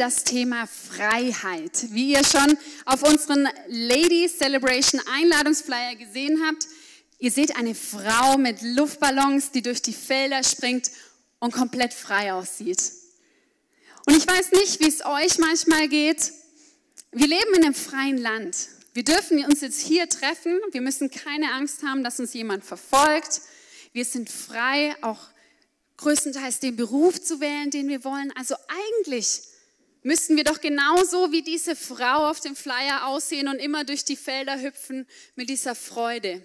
das Thema Freiheit. Wie ihr schon auf unseren Ladies Celebration Einladungsflyer gesehen habt, ihr seht eine Frau mit Luftballons, die durch die Felder springt und komplett frei aussieht. Und ich weiß nicht, wie es euch manchmal geht. Wir leben in einem freien Land. Wir dürfen uns jetzt hier treffen. Wir müssen keine Angst haben, dass uns jemand verfolgt. Wir sind frei, auch größtenteils den Beruf zu wählen, den wir wollen. Also eigentlich müssten wir doch genauso wie diese Frau auf dem Flyer aussehen und immer durch die Felder hüpfen mit dieser Freude.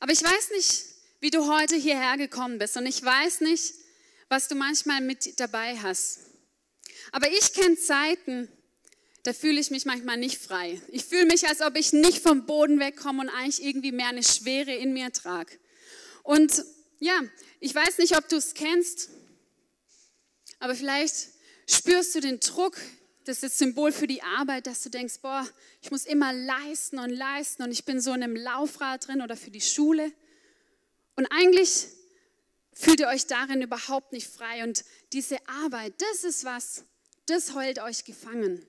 Aber ich weiß nicht, wie du heute hierher gekommen bist und ich weiß nicht, was du manchmal mit dabei hast. Aber ich kenne Zeiten, da fühle ich mich manchmal nicht frei. Ich fühle mich, als ob ich nicht vom Boden wegkomme und eigentlich irgendwie mehr eine Schwere in mir trage. Und ja, ich weiß nicht, ob du es kennst, aber vielleicht spürst du den Druck, das ist das Symbol für die Arbeit, dass du denkst, boah, ich muss immer leisten und leisten und ich bin so in einem Laufrad drin oder für die Schule. Und eigentlich fühlt ihr euch darin überhaupt nicht frei. Und diese Arbeit, das ist was, das heult euch gefangen.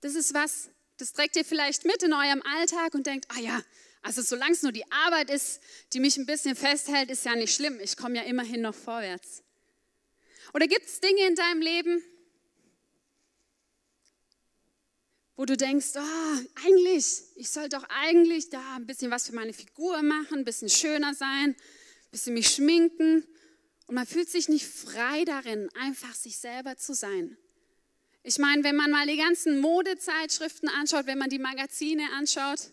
Das ist was, das trägt ihr vielleicht mit in eurem Alltag und denkt, ah ja, also solange es nur die Arbeit ist, die mich ein bisschen festhält, ist ja nicht schlimm. Ich komme ja immerhin noch vorwärts. Oder gibt es Dinge in deinem Leben, wo du denkst, oh, eigentlich, ich soll doch eigentlich da ein bisschen was für meine Figur machen, ein bisschen schöner sein, ein bisschen mich schminken. Und man fühlt sich nicht frei darin, einfach sich selber zu sein. Ich meine, wenn man mal die ganzen Modezeitschriften anschaut, wenn man die Magazine anschaut,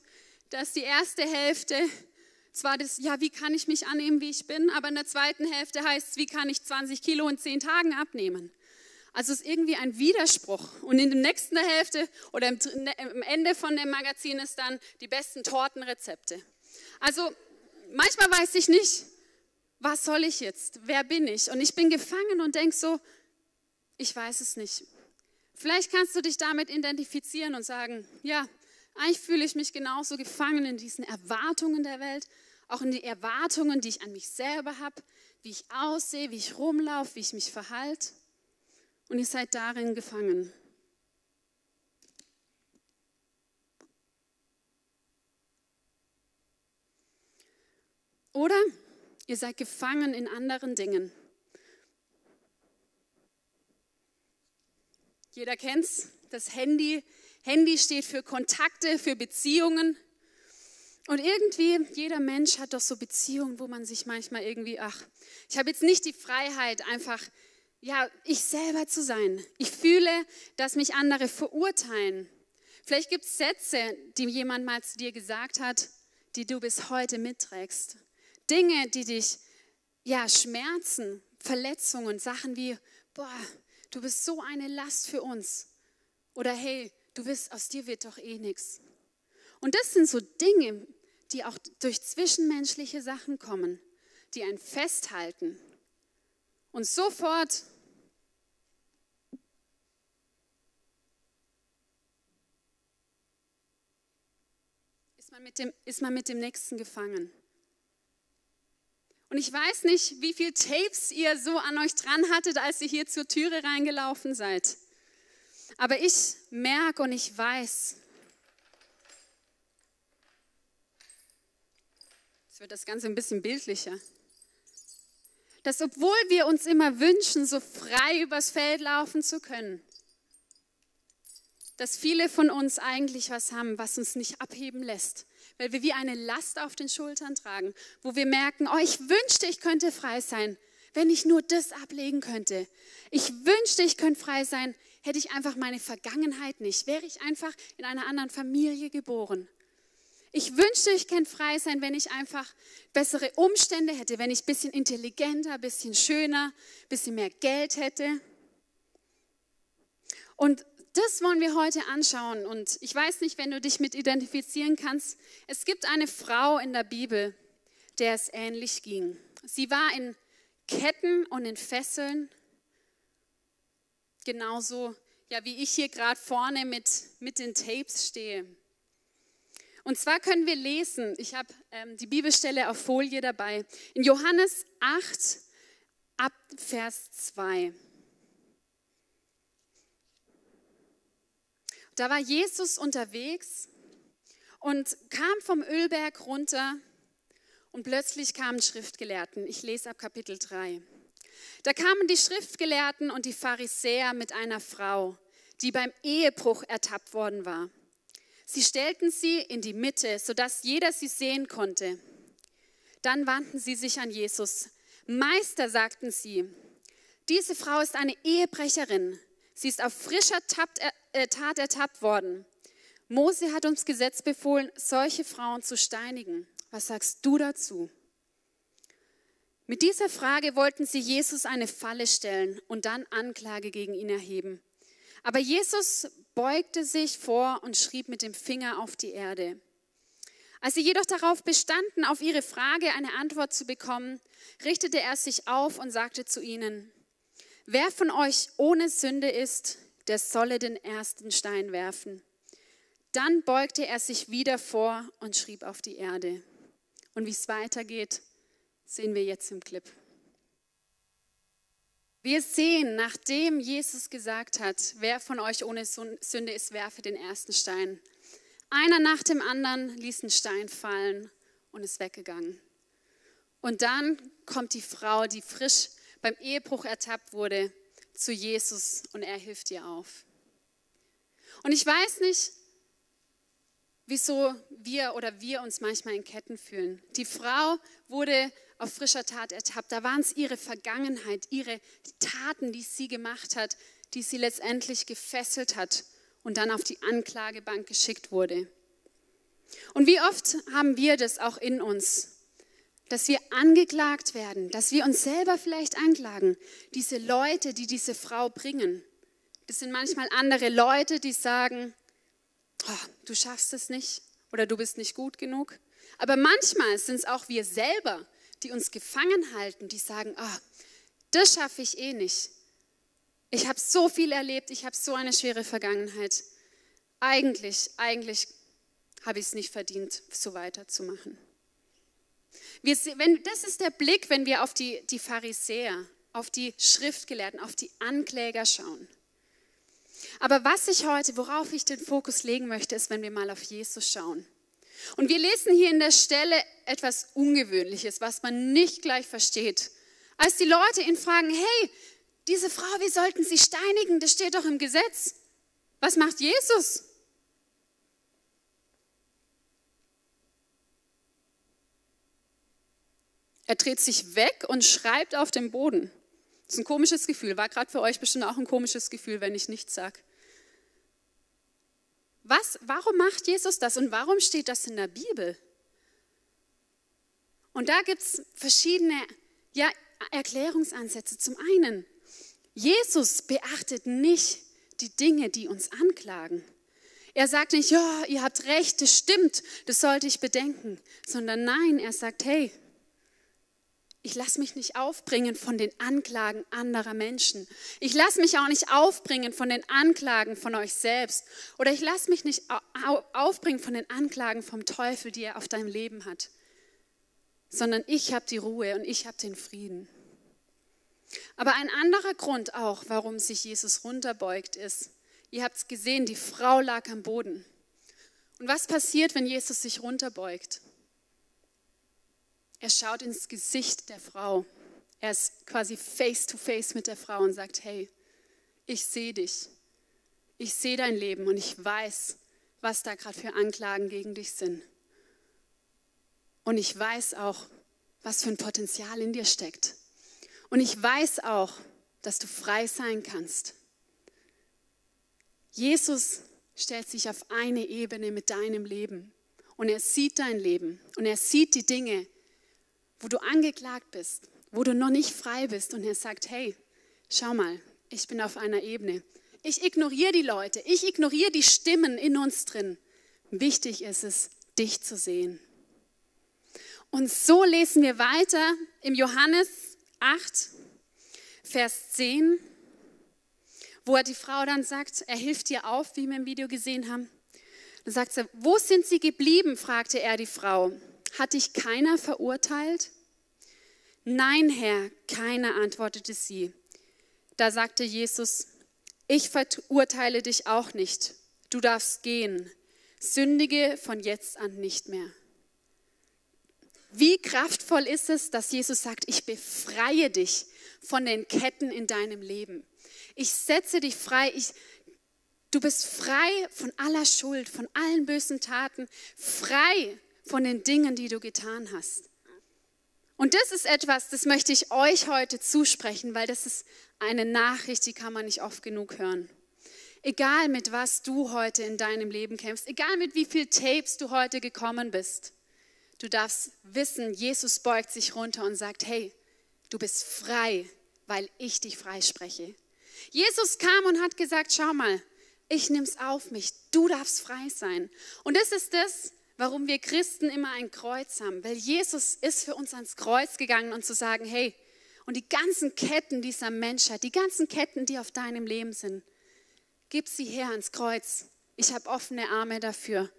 da ist die erste Hälfte zwar das, ja, wie kann ich mich annehmen, wie ich bin, aber in der zweiten Hälfte heißt es, wie kann ich 20 Kilo in 10 Tagen abnehmen. Also es ist irgendwie ein Widerspruch. Und in der nächsten Hälfte oder im, im Ende von dem Magazin ist dann die besten Tortenrezepte. Also manchmal weiß ich nicht, was soll ich jetzt? Wer bin ich? Und ich bin gefangen und denke so, ich weiß es nicht. Vielleicht kannst du dich damit identifizieren und sagen, ja, eigentlich fühle ich mich genauso gefangen in diesen Erwartungen der Welt, auch in die Erwartungen, die ich an mich selber habe, wie ich aussehe, wie ich rumlaufe, wie ich mich verhalte. Und ihr seid darin gefangen. Oder ihr seid gefangen in anderen Dingen. Jeder kennt's, das Handy. Handy steht für Kontakte, für Beziehungen. Und irgendwie, jeder Mensch hat doch so Beziehungen, wo man sich manchmal irgendwie, ach, ich habe jetzt nicht die Freiheit, einfach, ja, ich selber zu sein. Ich fühle, dass mich andere verurteilen. Vielleicht gibt es Sätze, die jemand mal zu dir gesagt hat, die du bis heute mitträgst. Dinge, die dich, ja, schmerzen, Verletzungen, Sachen wie, boah, du bist so eine Last für uns. Oder hey, du wirst, aus dir wird doch eh nichts. Und das sind so Dinge, die auch durch zwischenmenschliche Sachen kommen, die einen festhalten. Und sofort ist man mit dem, ist man mit dem Nächsten gefangen. Und ich weiß nicht, wie viele Tapes ihr so an euch dran hattet, als ihr hier zur Türe reingelaufen seid. Aber ich merke und ich weiß, jetzt wird das Ganze ein bisschen bildlicher, dass obwohl wir uns immer wünschen, so frei übers Feld laufen zu können, dass viele von uns eigentlich was haben, was uns nicht abheben lässt weil wir wie eine Last auf den Schultern tragen, wo wir merken, oh, ich wünschte, ich könnte frei sein, wenn ich nur das ablegen könnte. Ich wünschte, ich könnte frei sein, hätte ich einfach meine Vergangenheit nicht, wäre ich einfach in einer anderen Familie geboren. Ich wünschte, ich könnte frei sein, wenn ich einfach bessere Umstände hätte, wenn ich ein bisschen intelligenter, ein bisschen schöner, ein bisschen mehr Geld hätte. Und das wollen wir heute anschauen. Und ich weiß nicht, wenn du dich mit identifizieren kannst. Es gibt eine Frau in der Bibel, der es ähnlich ging. Sie war in Ketten und in Fesseln. Genauso, ja, wie ich hier gerade vorne mit, mit den Tapes stehe. Und zwar können wir lesen, ich habe ähm, die Bibelstelle auf Folie dabei, in Johannes 8 ab Vers 2. Da war Jesus unterwegs und kam vom Ölberg runter und plötzlich kamen Schriftgelehrten. Ich lese ab Kapitel 3. Da kamen die Schriftgelehrten und die Pharisäer mit einer Frau, die beim Ehebruch ertappt worden war. Sie stellten sie in die Mitte, sodass jeder sie sehen konnte. Dann wandten sie sich an Jesus. Meister, sagten sie, diese Frau ist eine Ehebrecherin. Sie ist auf frischer äh, Tat ertappt worden. Mose hat uns Gesetz befohlen, solche Frauen zu steinigen. Was sagst du dazu? Mit dieser Frage wollten sie Jesus eine Falle stellen und dann Anklage gegen ihn erheben. Aber Jesus beugte sich vor und schrieb mit dem Finger auf die Erde. Als sie jedoch darauf bestanden, auf ihre Frage eine Antwort zu bekommen, richtete er sich auf und sagte zu ihnen, wer von euch ohne Sünde ist, der solle den ersten Stein werfen. Dann beugte er sich wieder vor und schrieb auf die Erde. Und wie es weitergeht, sehen wir jetzt im Clip. Wir sehen, nachdem Jesus gesagt hat, wer von euch ohne Sünde ist, werfe den ersten Stein. Einer nach dem anderen ließ einen Stein fallen und ist weggegangen. Und dann kommt die Frau, die frisch beim Ehebruch ertappt wurde, zu Jesus und er hilft ihr auf. Und ich weiß nicht, wieso wir oder wir uns manchmal in Ketten fühlen. Die Frau wurde auf frischer Tat ertappt. Da waren es ihre Vergangenheit, ihre Taten, die sie gemacht hat, die sie letztendlich gefesselt hat und dann auf die Anklagebank geschickt wurde. Und wie oft haben wir das auch in uns, dass wir angeklagt werden, dass wir uns selber vielleicht anklagen. Diese Leute, die diese Frau bringen, das sind manchmal andere Leute, die sagen, oh, du schaffst es nicht oder du bist nicht gut genug. Aber manchmal sind es auch wir selber, die uns gefangen halten, die sagen, oh, das schaffe ich eh nicht. Ich habe so viel erlebt, ich habe so eine schwere Vergangenheit. Eigentlich, eigentlich habe ich es nicht verdient, so weiterzumachen. Wir, wenn, das ist der Blick, wenn wir auf die, die Pharisäer, auf die Schriftgelehrten, auf die Ankläger schauen. Aber was ich heute, worauf ich den Fokus legen möchte, ist, wenn wir mal auf Jesus schauen. Und wir lesen hier in der Stelle etwas Ungewöhnliches, was man nicht gleich versteht. Als die Leute ihn fragen, hey, diese Frau, wie sollten sie steinigen? Das steht doch im Gesetz. Was macht Jesus? Er dreht sich weg und schreibt auf dem Boden. Das ist ein komisches Gefühl. War gerade für euch bestimmt auch ein komisches Gefühl, wenn ich nichts sage. Was, warum macht Jesus das und warum steht das in der Bibel? Und da gibt es verschiedene ja, Erklärungsansätze. Zum einen, Jesus beachtet nicht die Dinge, die uns anklagen. Er sagt nicht, ja, ihr habt recht, das stimmt, das sollte ich bedenken, sondern nein, er sagt, hey, ich lasse mich nicht aufbringen von den Anklagen anderer Menschen. Ich lasse mich auch nicht aufbringen von den Anklagen von euch selbst. Oder ich lasse mich nicht aufbringen von den Anklagen vom Teufel, die er auf deinem Leben hat. Sondern ich habe die Ruhe und ich habe den Frieden. Aber ein anderer Grund auch, warum sich Jesus runterbeugt, ist, ihr habt es gesehen, die Frau lag am Boden. Und was passiert, wenn Jesus sich runterbeugt? Er schaut ins Gesicht der Frau. Er ist quasi face to face mit der Frau und sagt, hey, ich sehe dich. Ich sehe dein Leben und ich weiß, was da gerade für Anklagen gegen dich sind. Und ich weiß auch, was für ein Potenzial in dir steckt. Und ich weiß auch, dass du frei sein kannst. Jesus stellt sich auf eine Ebene mit deinem Leben und er sieht dein Leben und er sieht die Dinge, wo du angeklagt bist, wo du noch nicht frei bist und er sagt, hey, schau mal, ich bin auf einer Ebene. Ich ignoriere die Leute, ich ignoriere die Stimmen in uns drin. Wichtig ist es, dich zu sehen. Und so lesen wir weiter im Johannes 8, Vers 10, wo er die Frau dann sagt, er hilft dir auf, wie wir im Video gesehen haben. Dann sagt sie, wo sind sie geblieben? fragte er die Frau. Hat dich keiner verurteilt? Nein, Herr, keiner, antwortete sie. Da sagte Jesus, ich verurteile dich auch nicht. Du darfst gehen. Sündige von jetzt an nicht mehr. Wie kraftvoll ist es, dass Jesus sagt, ich befreie dich von den Ketten in deinem Leben. Ich setze dich frei. Ich, du bist frei von aller Schuld, von allen bösen Taten, frei von den Dingen, die du getan hast. Und das ist etwas, das möchte ich euch heute zusprechen, weil das ist eine Nachricht, die kann man nicht oft genug hören. Egal mit was du heute in deinem Leben kämpfst, egal mit wie viel Tapes du heute gekommen bist, du darfst wissen, Jesus beugt sich runter und sagt, hey, du bist frei, weil ich dich freispreche. Jesus kam und hat gesagt, schau mal, ich es auf mich, du darfst frei sein. Und das ist das, warum wir Christen immer ein Kreuz haben, weil Jesus ist für uns ans Kreuz gegangen und zu sagen, hey, und die ganzen Ketten dieser Menschheit, die ganzen Ketten, die auf deinem Leben sind, gib sie her ans Kreuz. Ich habe offene Arme dafür.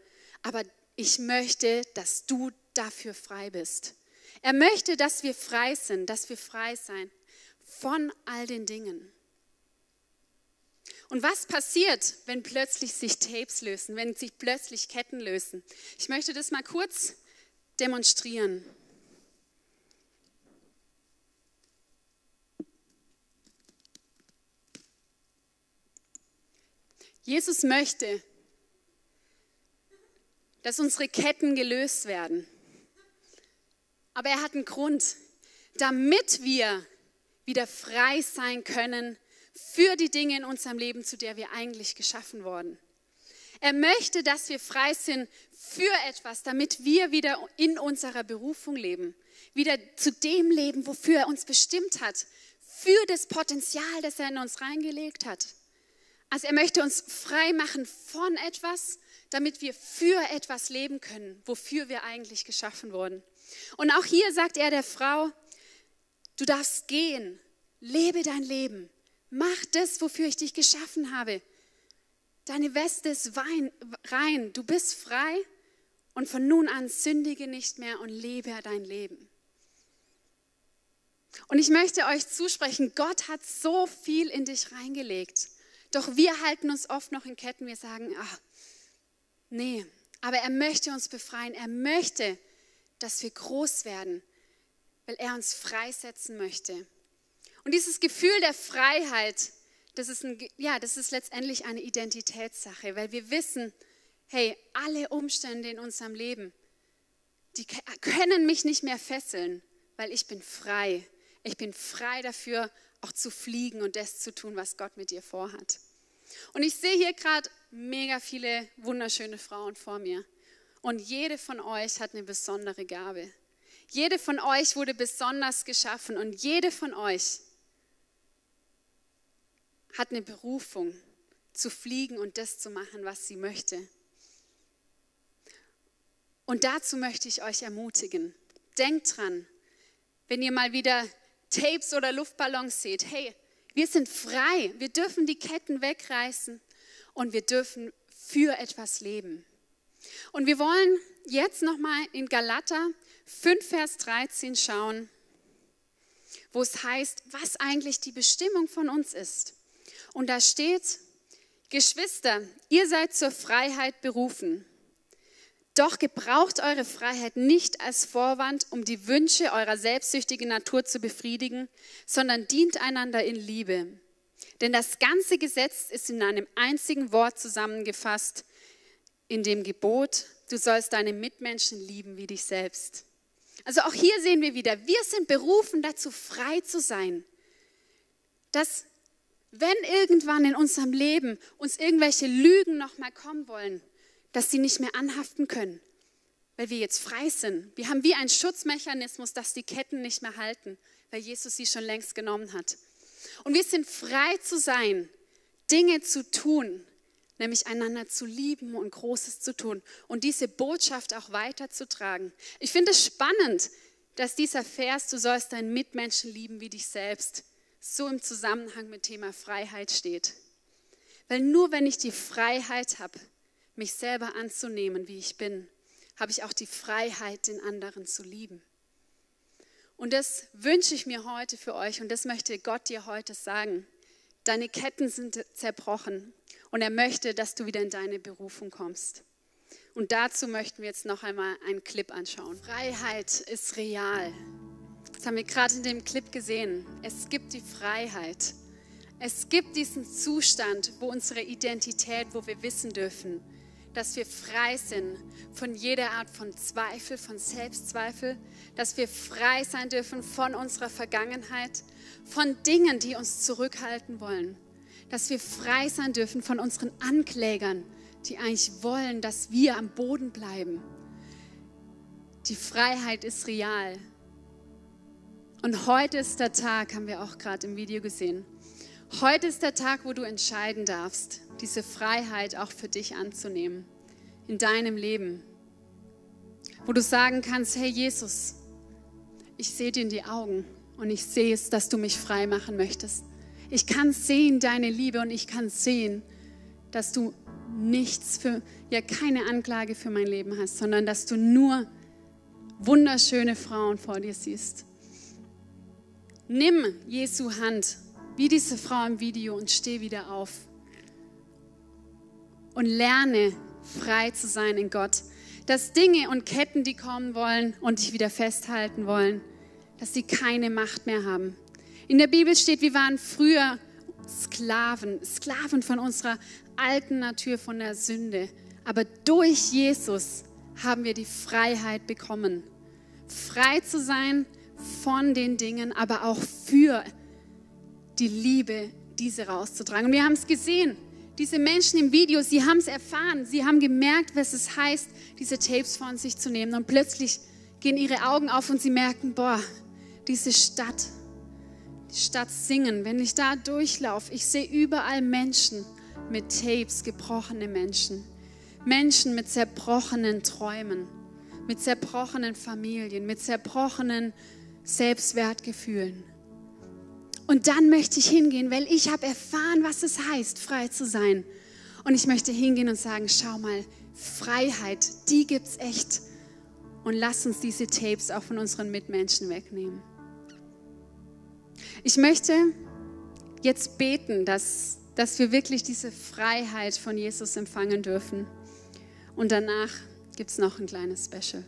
Aber ich möchte, dass du dafür frei bist. Er möchte, dass wir frei sind, dass wir frei sein von all den Dingen. Und was passiert, wenn plötzlich sich Tapes lösen, wenn sich plötzlich Ketten lösen? Ich möchte das mal kurz demonstrieren. Jesus möchte, dass unsere Ketten gelöst werden. Aber er hat einen Grund, damit wir wieder frei sein können für die Dinge in unserem Leben, zu der wir eigentlich geschaffen wurden. Er möchte, dass wir frei sind für etwas, damit wir wieder in unserer Berufung leben, wieder zu dem leben, wofür er uns bestimmt hat, für das Potenzial, das er in uns reingelegt hat. Also er möchte uns frei machen von etwas, damit wir für etwas leben können, wofür wir eigentlich geschaffen wurden. Und auch hier sagt er der Frau, du darfst gehen, lebe dein Leben, mach das, wofür ich dich geschaffen habe. Deine Weste ist rein, du bist frei und von nun an sündige nicht mehr und lebe dein Leben. Und ich möchte euch zusprechen, Gott hat so viel in dich reingelegt. Doch wir halten uns oft noch in Ketten. Wir sagen, ach, nee, aber er möchte uns befreien. Er möchte, dass wir groß werden, weil er uns freisetzen möchte. Und dieses Gefühl der Freiheit, das ist, ein, ja, das ist letztendlich eine Identitätssache, weil wir wissen, hey, alle Umstände in unserem Leben, die können mich nicht mehr fesseln, weil ich bin frei. Ich bin frei dafür, auch zu fliegen und das zu tun, was Gott mit dir vorhat. Und ich sehe hier gerade mega viele wunderschöne Frauen vor mir. Und jede von euch hat eine besondere Gabe. Jede von euch wurde besonders geschaffen und jede von euch hat eine Berufung zu fliegen und das zu machen, was sie möchte. Und dazu möchte ich euch ermutigen. Denkt dran, wenn ihr mal wieder Tapes oder Luftballons seht, hey, wir sind frei, wir dürfen die Ketten wegreißen und wir dürfen für etwas leben. Und wir wollen jetzt nochmal in Galater 5, Vers 13 schauen, wo es heißt, was eigentlich die Bestimmung von uns ist. Und da steht, Geschwister, ihr seid zur Freiheit berufen. Doch gebraucht eure Freiheit nicht als Vorwand, um die Wünsche eurer selbstsüchtigen Natur zu befriedigen, sondern dient einander in Liebe. Denn das ganze Gesetz ist in einem einzigen Wort zusammengefasst, in dem Gebot, du sollst deine Mitmenschen lieben wie dich selbst. Also auch hier sehen wir wieder, wir sind berufen dazu, frei zu sein. Dass wenn irgendwann in unserem Leben uns irgendwelche Lügen nochmal kommen wollen, dass sie nicht mehr anhaften können, weil wir jetzt frei sind. Wir haben wie einen Schutzmechanismus, dass die Ketten nicht mehr halten, weil Jesus sie schon längst genommen hat. Und wir sind frei zu sein, Dinge zu tun, nämlich einander zu lieben und Großes zu tun und diese Botschaft auch weiterzutragen. Ich finde es spannend, dass dieser Vers, du sollst deinen Mitmenschen lieben wie dich selbst, so im Zusammenhang mit Thema Freiheit steht. Weil nur wenn ich die Freiheit habe, mich selber anzunehmen, wie ich bin, habe ich auch die Freiheit, den anderen zu lieben. Und das wünsche ich mir heute für euch und das möchte Gott dir heute sagen. Deine Ketten sind zerbrochen und er möchte, dass du wieder in deine Berufung kommst. Und dazu möchten wir jetzt noch einmal einen Clip anschauen. Freiheit ist real. Das haben wir gerade in dem Clip gesehen. Es gibt die Freiheit. Es gibt diesen Zustand, wo unsere Identität, wo wir wissen dürfen, dass wir frei sind von jeder Art von Zweifel, von Selbstzweifel, dass wir frei sein dürfen von unserer Vergangenheit, von Dingen, die uns zurückhalten wollen, dass wir frei sein dürfen von unseren Anklägern, die eigentlich wollen, dass wir am Boden bleiben. Die Freiheit ist real. Und heute ist der Tag, haben wir auch gerade im Video gesehen. Heute ist der Tag, wo du entscheiden darfst, diese Freiheit auch für dich anzunehmen, in deinem Leben. Wo du sagen kannst, hey Jesus, ich sehe dir in die Augen und ich sehe es, dass du mich frei machen möchtest. Ich kann sehen deine Liebe und ich kann sehen, dass du nichts für, ja, keine Anklage für mein Leben hast, sondern dass du nur wunderschöne Frauen vor dir siehst. Nimm Jesu Hand, wie diese Frau im Video, und steh wieder auf. Und lerne frei zu sein in Gott. Dass Dinge und Ketten, die kommen wollen und dich wieder festhalten wollen, dass sie keine Macht mehr haben. In der Bibel steht, wir waren früher Sklaven, Sklaven von unserer alten Natur, von der Sünde. Aber durch Jesus haben wir die Freiheit bekommen. Frei zu sein von den Dingen, aber auch für die Liebe, diese rauszutragen. Und wir haben es gesehen. Diese Menschen im Video, sie haben es erfahren. Sie haben gemerkt, was es heißt, diese Tapes von sich zu nehmen. Und plötzlich gehen ihre Augen auf und sie merken, boah, diese Stadt, die Stadt singen. Wenn ich da durchlaufe, ich sehe überall Menschen mit Tapes, gebrochene Menschen. Menschen mit zerbrochenen Träumen, mit zerbrochenen Familien, mit zerbrochenen Selbstwertgefühlen. Und dann möchte ich hingehen, weil ich habe erfahren, was es heißt, frei zu sein. Und ich möchte hingehen und sagen, schau mal, Freiheit, die gibt es echt. Und lass uns diese Tapes auch von unseren Mitmenschen wegnehmen. Ich möchte jetzt beten, dass, dass wir wirklich diese Freiheit von Jesus empfangen dürfen. Und danach gibt es noch ein kleines Special.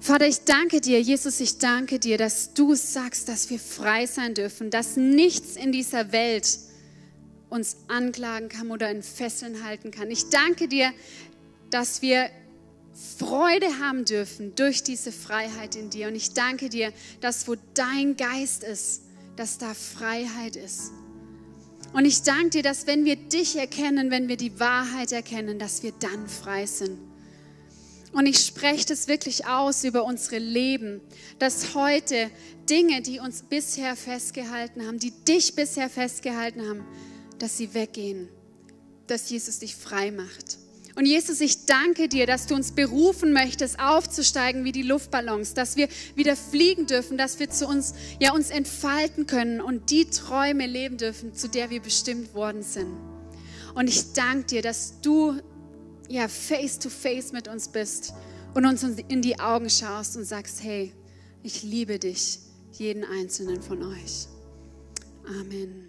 Vater, ich danke dir, Jesus, ich danke dir, dass du sagst, dass wir frei sein dürfen, dass nichts in dieser Welt uns anklagen kann oder in Fesseln halten kann. Ich danke dir, dass wir Freude haben dürfen durch diese Freiheit in dir. Und ich danke dir, dass wo dein Geist ist, dass da Freiheit ist. Und ich danke dir, dass wenn wir dich erkennen, wenn wir die Wahrheit erkennen, dass wir dann frei sind. Und ich spreche das wirklich aus über unsere Leben, dass heute Dinge, die uns bisher festgehalten haben, die dich bisher festgehalten haben, dass sie weggehen, dass Jesus dich frei macht. Und Jesus, ich danke dir, dass du uns berufen möchtest, aufzusteigen wie die Luftballons, dass wir wieder fliegen dürfen, dass wir zu uns, ja, uns entfalten können und die Träume leben dürfen, zu der wir bestimmt worden sind. Und ich danke dir, dass du, ja, face to face mit uns bist und uns in die Augen schaust und sagst, hey, ich liebe dich, jeden einzelnen von euch. Amen.